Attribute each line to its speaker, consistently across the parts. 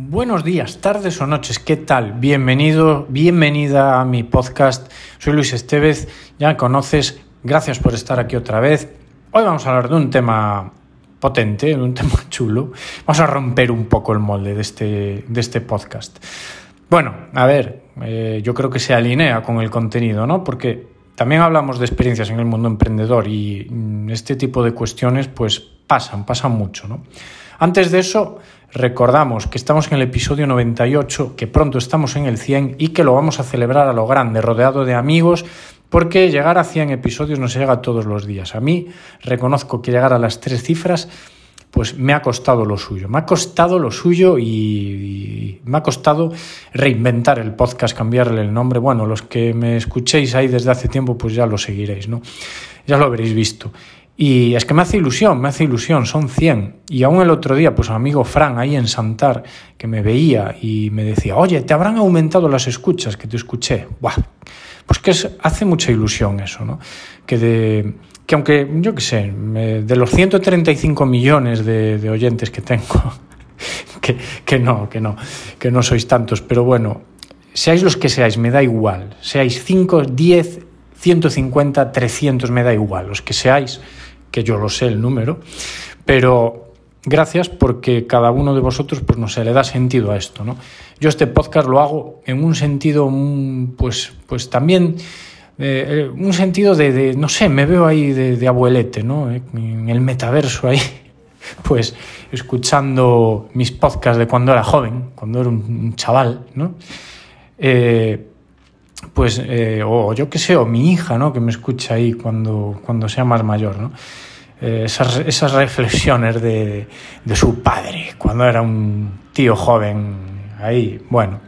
Speaker 1: Buenos días, tardes o noches, ¿qué tal? Bienvenido, bienvenida a mi podcast. Soy Luis Estevez, ya me conoces, gracias por estar aquí otra vez. Hoy vamos a hablar de un tema potente, de un tema chulo. Vamos a romper un poco el molde de este, de este podcast. Bueno, a ver, eh, yo creo que se alinea con el contenido, ¿no? Porque también hablamos de experiencias en el mundo emprendedor y mm, este tipo de cuestiones pues pasan, pasan mucho, ¿no? Antes de eso, recordamos que estamos en el episodio 98, que pronto estamos en el 100 y que lo vamos a celebrar a lo grande, rodeado de amigos, porque llegar a 100 episodios no se llega todos los días. A mí reconozco que llegar a las tres cifras pues me ha costado lo suyo. Me ha costado lo suyo y, me ha costado reinventar el podcast, cambiarle el nombre. Bueno, los que me escuchéis ahí desde hace tiempo, pues ya lo seguiréis, ¿no? Ya lo habréis visto. Y es que me hace ilusión, me hace ilusión, son 100. Y aún el otro día, pues amigo Fran ahí en Santar, que me veía y me decía, oye, ¿te habrán aumentado las escuchas que te escuché? Buah. Pues que hace mucha ilusión eso, ¿no? Que de, que aunque, yo qué sé, de los 135 millones de, oyentes que tengo, que, que, no, que no, que no sois tantos, pero bueno, seáis los que seáis, me da igual, seáis 5, 10, 150, 300, me da igual, los que seáis, que yo lo sé el número, pero gracias porque cada uno de vosotros, pues no sé, le da sentido a esto, ¿no? Yo este podcast lo hago en un sentido, mm, pues, pues también eh, eh, un sentido de, no sé, me veo ahí de, abuelete, ¿no? Eh, en el metaverso ahí, pues escuchando mis podcasts de cuando era joven, cuando era un, chaval, ¿no? Pues, o yo qué sé, o mi hija, ¿no? Que me escucha ahí cuando, cuando sea más mayor, ¿no? esas, esas, reflexiones de, de su padre, cuando era un tío joven, ahí, bueno,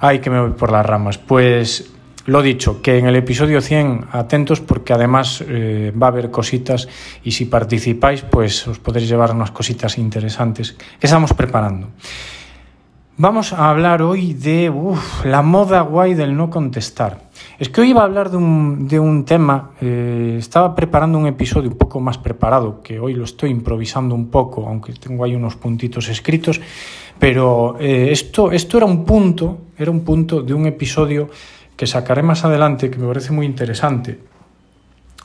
Speaker 1: ay que me voy por las ramas. Pues lo dicho, que en el episodio 100 atentos porque además eh, va a haber cositas y si participáis pues os podréis llevar unas cositas interesantes que estamos preparando. Vamos a hablar hoy de la moda guay del no contestar. Es que hoy iba a hablar de un, de un tema, eh, estaba preparando un episodio un poco más preparado, que hoy lo estoy improvisando un poco, aunque tengo ahí unos puntitos escritos, pero eh, esto, esto era un punto, era un punto de un episodio que sacaré más adelante, que me parece muy interesante,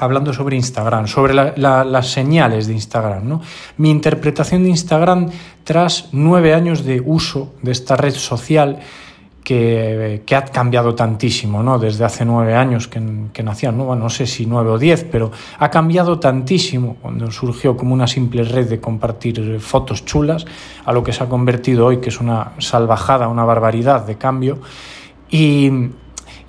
Speaker 1: hablando sobre Instagram, sobre las señales de Instagram. ¿no? Mi interpretación de Instagram tras nueve años de uso de esta red social que, ha cambiado tantísimo, ¿no? Desde hace nueve años que, que ¿no? no sé si nueve o diez, pero ha cambiado tantísimo cuando surgió como una simple red de compartir fotos chulas a lo que se ha convertido hoy, que es una salvajada, una barbaridad de cambio. Y,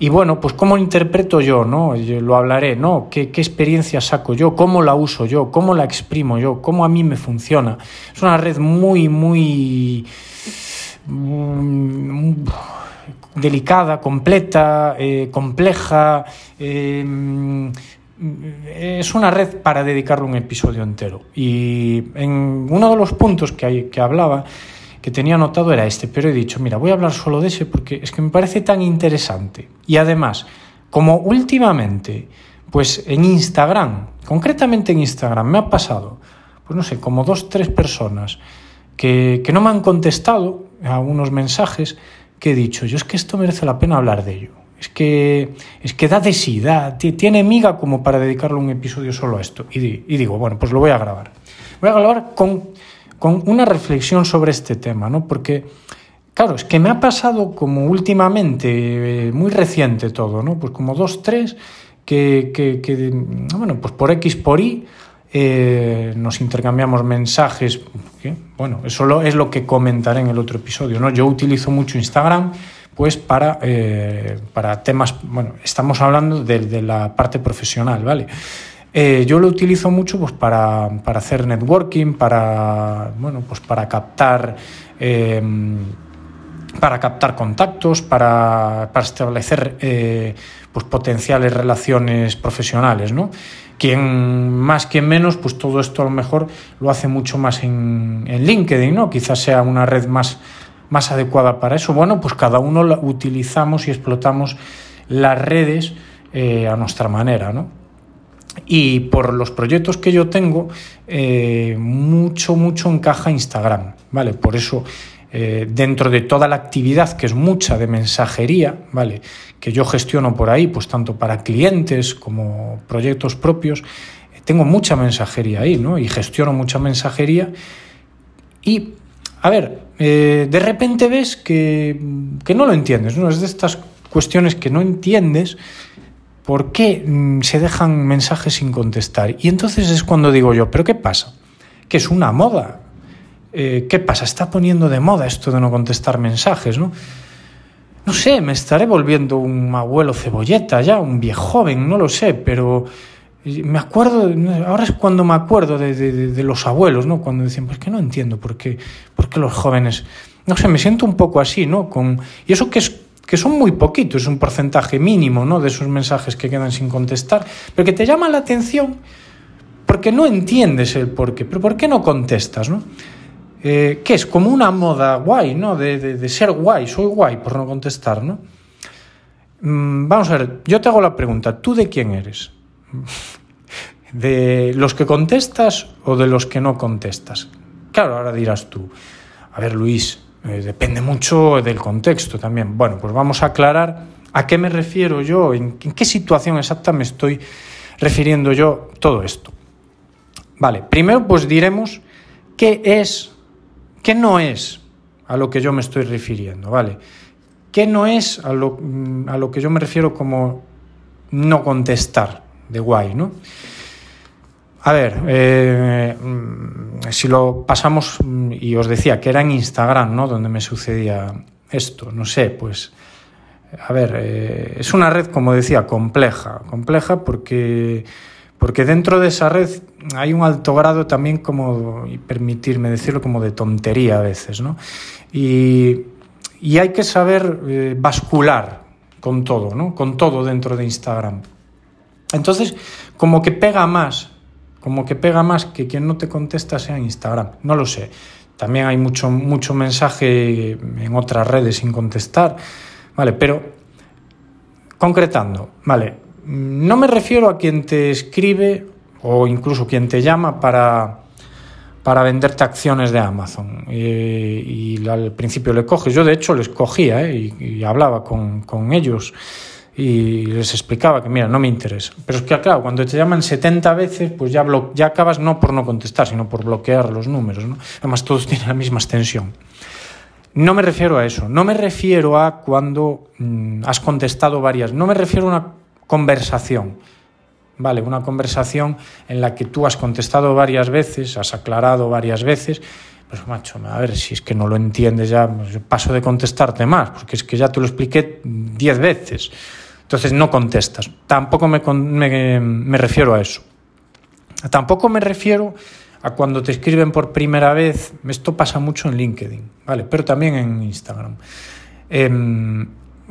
Speaker 1: y bueno, pues cómo interpreto yo, ¿no? Lo hablaré, ¿no? ¿Qué, ¿Qué, experiencia saco yo? ¿Cómo la uso yo? ¿Cómo la exprimo yo? ¿Cómo a mí me funciona? Es una red muy, muy mm, delicada, completa, eh, compleja. Eh, es una red para dedicarle un episodio entero. Y en uno de los puntos que, hay, que hablaba que tenía anotado era este, pero he dicho, mira, voy a hablar solo de ese porque es que me parece tan interesante. Y además, como últimamente, pues en Instagram, concretamente en Instagram, me ha pasado, pues no sé, como dos, tres personas que, que no me han contestado a unos mensajes que he dicho, yo es que esto merece la pena hablar de ello. Es que, es que da de sí, tiene miga como para dedicarle un episodio solo a esto. Y digo, bueno, pues lo voy a grabar. Voy a grabar con con una reflexión sobre este tema, ¿no? Porque, claro, es que me ha pasado como últimamente, eh, muy reciente todo, ¿no? Pues como dos, tres, que, que, bueno, pues por X, por Y, eh, nos intercambiamos mensajes. Bueno, eso es lo que comentaré en el otro episodio, ¿no? Yo utilizo mucho Instagram, pues para, eh, para temas, bueno, estamos hablando de, de la parte profesional, ¿vale? Eh, yo lo utilizo mucho pues, para, hacer networking, para, bueno, pues, para captar. Em, para captar contactos, para, establecer eh, pues potenciales relaciones profesionales, ¿no? Quien más, quien menos, pues todo esto a lo mejor lo hace mucho más en, LinkedIn, ¿no? Quizás sea una red más, más adecuada para eso. Bueno, pues cada uno utilizamos y explotamos las redes eh, a nuestra manera, ¿no? Y por los proyectos que yo tengo, eh, mucho, mucho encaja Instagram, ¿vale? Por eso eh, dentro de toda la actividad, que es mucha de mensajería, ¿vale? Que yo gestiono por ahí, pues tanto para clientes como proyectos propios, tengo mucha mensajería ahí, ¿no? Y gestiono mucha mensajería. Y, a ver, eh, de repente ves que, que, no lo entiendes, ¿no? Es de estas cuestiones que no entiendes por qué mm, se dejan mensajes sin contestar. Y entonces es cuando digo yo, ¿pero qué pasa? Que es una moda, eh, ¿qué pasa? Está poniendo de moda esto de no contestar mensajes, ¿no? No sé, me estaré volviendo un abuelo cebolleta ya, un viejo joven, no lo sé, pero me acuerdo, ahora es cuando me acuerdo de, los abuelos, ¿no? Cuando decían, pues que no entiendo por qué, por qué los jóvenes, no sé, me siento un poco así, ¿no? Con, y eso que es que son muy poquitos, es un porcentaje mínimo, ¿no? De esos mensajes que quedan sin contestar, pero que te llama la atención porque no entiendes el por qué, pero ¿por qué no contestas, no? eh, que es como una moda guay, ¿no? De, de, de, ser guay, soy guay por no contestar, ¿no? Mm, vamos a ver, yo te hago la pregunta, ¿tú de quién eres? ¿De los que contestas o de los que no contestas? Claro, ahora dirás tú, a ver Luis, eh, depende mucho del contexto también. Bueno, pues vamos a aclarar a qué me refiero yo, en, qué situación exacta me estoy refiriendo yo todo esto. Vale, primero pues diremos qué es ¿Qué no es a lo que yo me estoy refiriendo? ¿Vale? ¿Qué no es a lo, a lo que yo me refiero como no contestar de guay, ¿no? A ver, eh, si lo pasamos, y os decía que era en Instagram, ¿no? Donde me sucedía esto, no sé, pues, a ver, eh, es una red, como decía, compleja, compleja porque porque dentro de esa red hay un alto grado también como, y permitirme decirlo, como de tontería a veces, ¿no? Y, y hay que saber eh, bascular con todo, ¿no? Con todo dentro de Instagram. Entonces, como que pega más, como que pega más que quien no te contesta sea Instagram. No lo sé. También hay mucho, mucho mensaje en otras redes sin contestar, ¿vale? Pero, concretando, ¿vale? No me refiero a quien te escribe o incluso quien te llama para, para venderte acciones de Amazon. Y, al principio le coges. Yo de hecho les cogía ¿eh? y, hablaba con, ellos y les explicaba que mira, no me interesa. Pero es que claro, cuando te llaman 70 veces, pues ya, ya acabas no por no contestar, sino por bloquear los números. ¿no? Además todos tienen la misma extensión. No me refiero a eso, no me refiero a cuando mm, has contestado varias, no me refiero a una conversación. Vale, una conversación en la que tú has contestado varias veces, has aclarado varias veces, pues macho, a ver, si es que no lo entiendes ya, pues paso de contestarte más, porque es que ya te lo expliqué diez veces. Entonces no contestas. Tampoco me, me, me refiero a eso. Tampoco me refiero a cuando te escriben por primera vez. Esto pasa mucho en LinkedIn, ¿vale? Pero también en Instagram. Eh,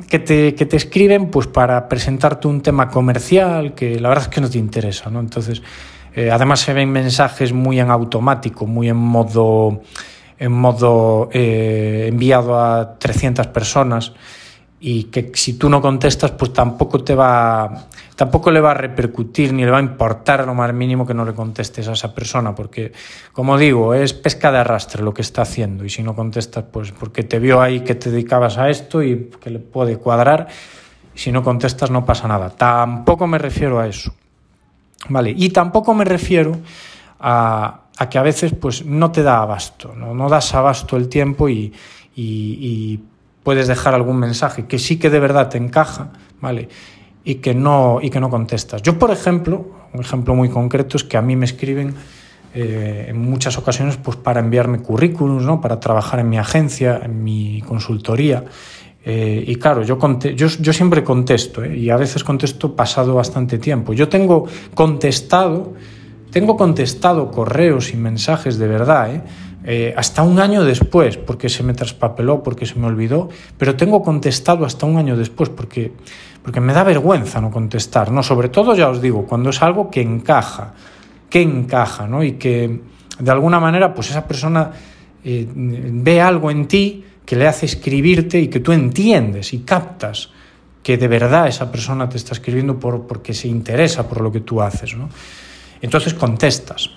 Speaker 1: que te, que te escriben pues para presentarte un tema comercial que la verdad es que no te interesa, ¿no? Entonces, eh, además se ven mensajes muy en automático, muy en modo, en modo eh, enviado a 300 personas y que si tú no contestas, pues tampoco te va, tampoco le va a repercutir ni le va a importar lo más mínimo que no le contestes a esa persona, porque, como digo, es pesca de arrastre lo que está haciendo y si no contestas, pues porque te vio ahí que te dedicabas a esto y que le puede cuadrar, si no contestas no pasa nada. Tampoco me refiero a eso, ¿vale? Y tampoco me refiero a, a que a veces pues no te da abasto, no, no das abasto el tiempo y, y, y puedes dejar algún mensaje que sí que de verdad te encaja, ¿vale? Y que no, y que no contestas. Yo, por ejemplo, un ejemplo muy concreto es que a mí me escriben eh, en muchas ocasiones pues, para enviarme currículums, ¿no? para trabajar en mi agencia, en mi consultoría. Eh, y claro, yo, yo, siempre contesto, ¿eh? y a veces contesto pasado bastante tiempo. Yo tengo contestado, tengo contestado correos y mensajes de verdad, ¿eh? Hasta un año después, porque se me traspapeló, porque se me olvidó, pero tengo contestado hasta un año después, porque, porque me da vergüenza no contestar, ¿no? Sobre todo, ya os digo, cuando es algo que encaja, que encaja, ¿no? Y que de alguna manera, pues esa persona eh, ve algo en ti que le hace escribirte y que tú entiendes y captas que de verdad esa persona te está escribiendo por, porque se interesa por lo que tú haces, ¿no? Entonces contestas.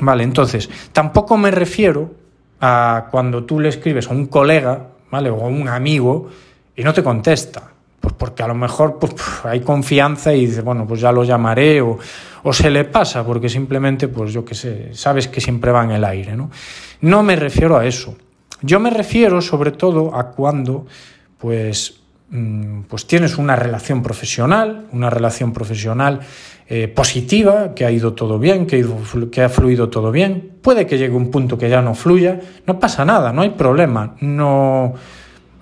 Speaker 1: Vale, entonces, tampoco me refiero a cuando tú le escribes a un colega, ¿vale? O a un amigo y no te contesta. Pues porque a lo mejor pues, hay confianza y dice, bueno, pues ya lo llamaré o, o se le pasa porque simplemente, pues yo qué sé, sabes que siempre va en el aire, ¿no? No me refiero a eso. Yo me refiero sobre todo a cuando, pues, mm, pues tienes una relación profesional, una relación profesional eh, positiva, que ha ido todo bien, que, ha fluido todo bien. Puede que llegue un punto que ya no fluya, no pasa nada, no hay problema, no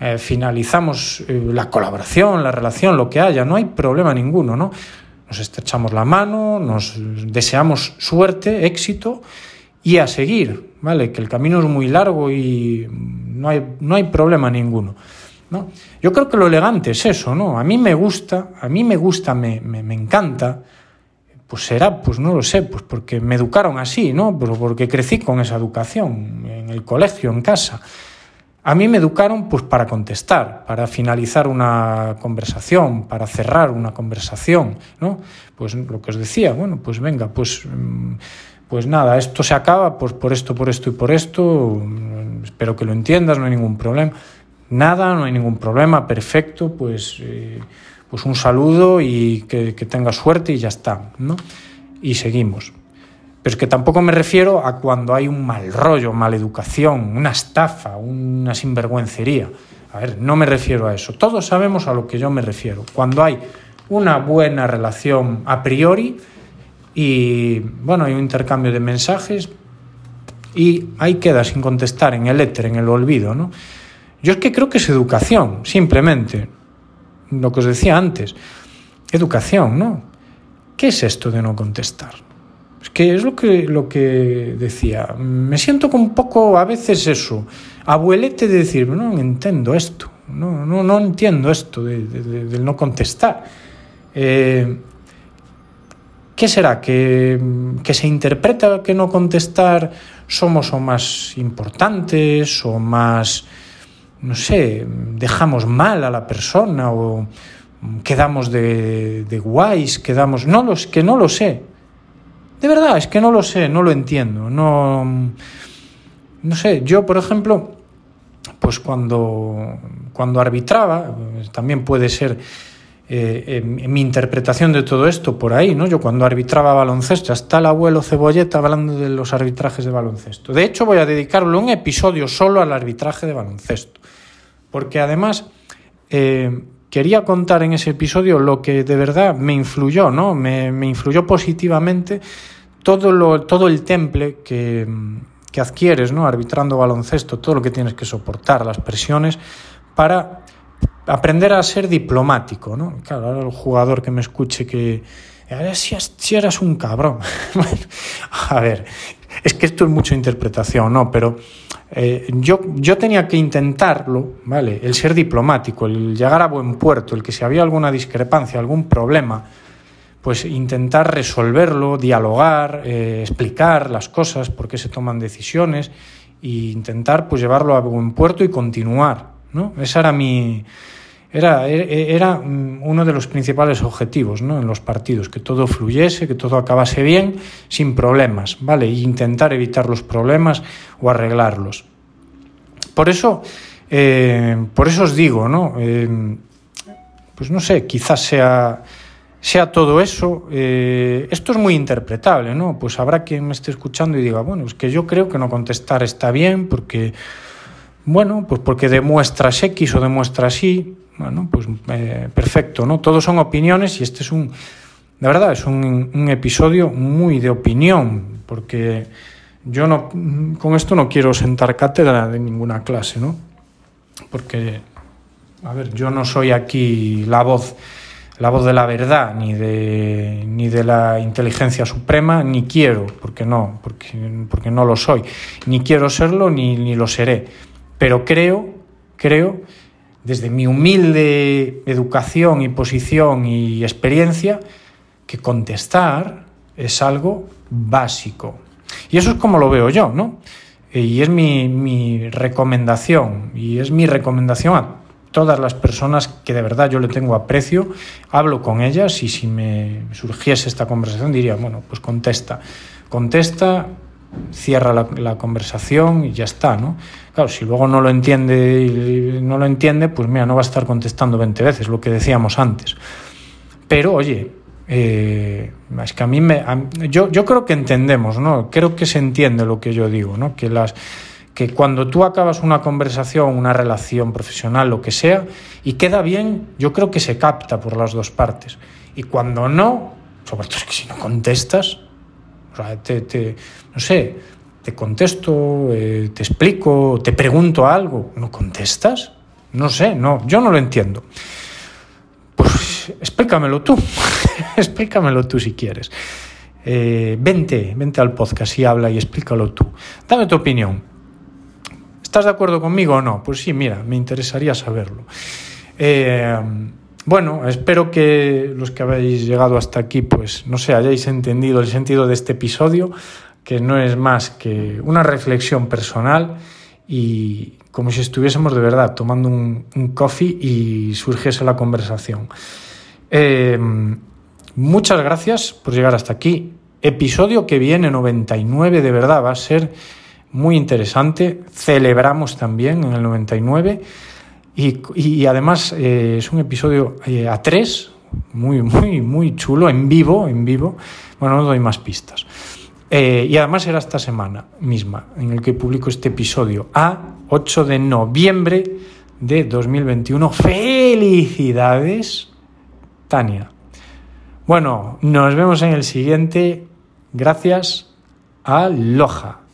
Speaker 1: eh, finalizamos eh, la colaboración, la relación, lo que haya, no hay problema ninguno, ¿no? Nos estrechamos la mano, nos deseamos suerte, éxito y a seguir, ¿vale? Que el camino es muy largo y no hay, no hay problema ninguno. ¿no? Yo creo que lo elegante es eso, ¿no? A mí me gusta, a mí me gusta, me, me encanta pues será, pues no lo sé, pues porque me educaron así, ¿no? Pero porque crecí con esa educación en el colegio, en casa. A mí me educaron pues para contestar, para finalizar una conversación, para cerrar una conversación, ¿no? Pues lo que os decía, bueno, pues venga, pues mm, pues nada, esto se acaba pues por esto, por esto y por esto. Espero que lo entiendas, no hay ningún problema. Nada, no hay ningún problema, perfecto, pues eh, pues un saludo y que, tenga suerte y ya está, ¿no? Y seguimos. Pero es que tampoco me refiero a cuando hay un mal rollo, mala educación, una estafa, una sinvergüencería. A ver, no me refiero a eso. Todos sabemos a lo que yo me refiero. Cuando hay una buena relación a priori y, bueno, hay un intercambio de mensajes y ahí queda sin contestar en el éter, en el olvido, ¿no? Yo es que creo que es educación, simplemente lo que os decía antes, educación, ¿no? ¿Qué es esto de no contestar? Es que es lo que, lo que decía. Me siento con un poco, a veces eso, abuelete de decir, no entiendo esto, no, no, no entiendo esto de, de, del no contestar. Eh, ¿Qué será? ¿Que, ¿Que se interpreta que no contestar somos o más importantes o más no sé, dejamos mal a la persona o quedamos de, de guays, quedamos... No, los, que no lo sé. De verdad, es que no lo sé, no lo entiendo. No, no sé, yo, por ejemplo, pues cuando, cuando arbitraba, también puede ser eh, en mi interpretación de todo esto por ahí, ¿no? Yo cuando arbitraba baloncesto, hasta el abuelo Cebolleta hablando de los arbitrajes de baloncesto. De hecho, voy a dedicarle un episodio solo al arbitraje de baloncesto porque además eh, quería contar en ese episodio lo que de verdad me influyó, ¿no? Me, me influyó positivamente todo, lo, todo el temple que, que adquieres, ¿no? Arbitrando baloncesto, todo lo que tienes que soportar, las presiones, para aprender a ser diplomático, ¿no? Claro, ahora el jugador que me escuche que si, eras un cabrón. a ver, es que esto es mucha interpretación, ¿no? Pero eh, yo, yo tenía que intentarlo, ¿vale? El ser diplomático, el llegar a buen puerto, el que si había alguna discrepancia, algún problema, pues intentar resolverlo, dialogar, eh, explicar las cosas, por qué se toman decisiones, e intentar pues llevarlo a buen puerto y continuar, ¿no? Esa era mi, era, era mm, uno de los principales objetivos ¿no? en los partidos, que todo fluyese, que todo acabase bien, sin problemas, ¿vale? E intentar evitar los problemas o arreglarlos. Por eso, eh, por eso os digo, ¿no? Eh, pues no sé, quizás sea, sea todo eso. Eh, esto es muy interpretable, ¿no? Pues habrá quien me esté escuchando y diga, bueno, es que yo creo que no contestar está bien porque, bueno, pues porque demuestras X o demuestras Y, bueno, pues eh, perfecto, ¿no? Todos son opiniones y este es un, de verdad, es un, un, episodio muy de opinión, porque yo no, con esto no quiero sentar cátedra de ninguna clase, ¿no? Porque, a ver, yo no soy aquí la voz, la voz de la verdad, ni de, ni de la inteligencia suprema, ni quiero, porque no, porque, porque no lo soy, ni quiero serlo, ni, ni lo seré. Pero creo, creo desde mi humilde educación y posición y experiencia, que contestar es algo básico. Y eso es como lo veo yo, ¿no? Y es mi, mi recomendación, y es mi recomendación a todas las personas que de verdad yo le tengo aprecio, hablo con ellas y si me surgiese esta conversación diría, bueno, pues contesta, contesta cierra la, conversación y ya está, ¿no? Claro, si luego no lo entiende no lo entiende, pues mira, no va a estar contestando 20 veces, lo que decíamos antes. Pero, oye, eh, es que a mí me... yo, yo creo que entendemos, ¿no? Creo que se entiende lo que yo digo, ¿no? Que las que cuando tú acabas una conversación, una relación profesional, lo que sea, y queda bien, yo creo que se capta por las dos partes. Y cuando no, sobre todo es que si no contestas, o sea, te, no sé, te contesto, eh, te explico, te pregunto algo, ¿no contestas? No sé, no, yo no lo entiendo. Pues explícamelo tú, explícamelo tú si quieres. Eh, vente, vente al podcast y habla y explícalo tú. Dame tu opinión. ¿Estás de acuerdo conmigo o no? Pues sí, mira, me interesaría saberlo. Eh, bueno, espero que los que habéis llegado hasta aquí, pues no sé, hayáis entendido el sentido de este episodio, que no es más que una reflexión personal y como si estuviésemos de verdad tomando un, coffee y surgiese la conversación. Eh, muchas gracias por llegar hasta aquí. Episodio que viene, 99, de verdad, va a ser muy interesante. Celebramos también en el 99 y, además eh, es un episodio eh, a tres, muy, muy, muy chulo, en vivo, en vivo. Bueno, no doy más pistas. Eh, y además era esta semana misma en el que publico este episodio, a 8 de noviembre de 2021. ¡Felicidades, Tania! Bueno, nos vemos en el siguiente. Gracias. Aloha.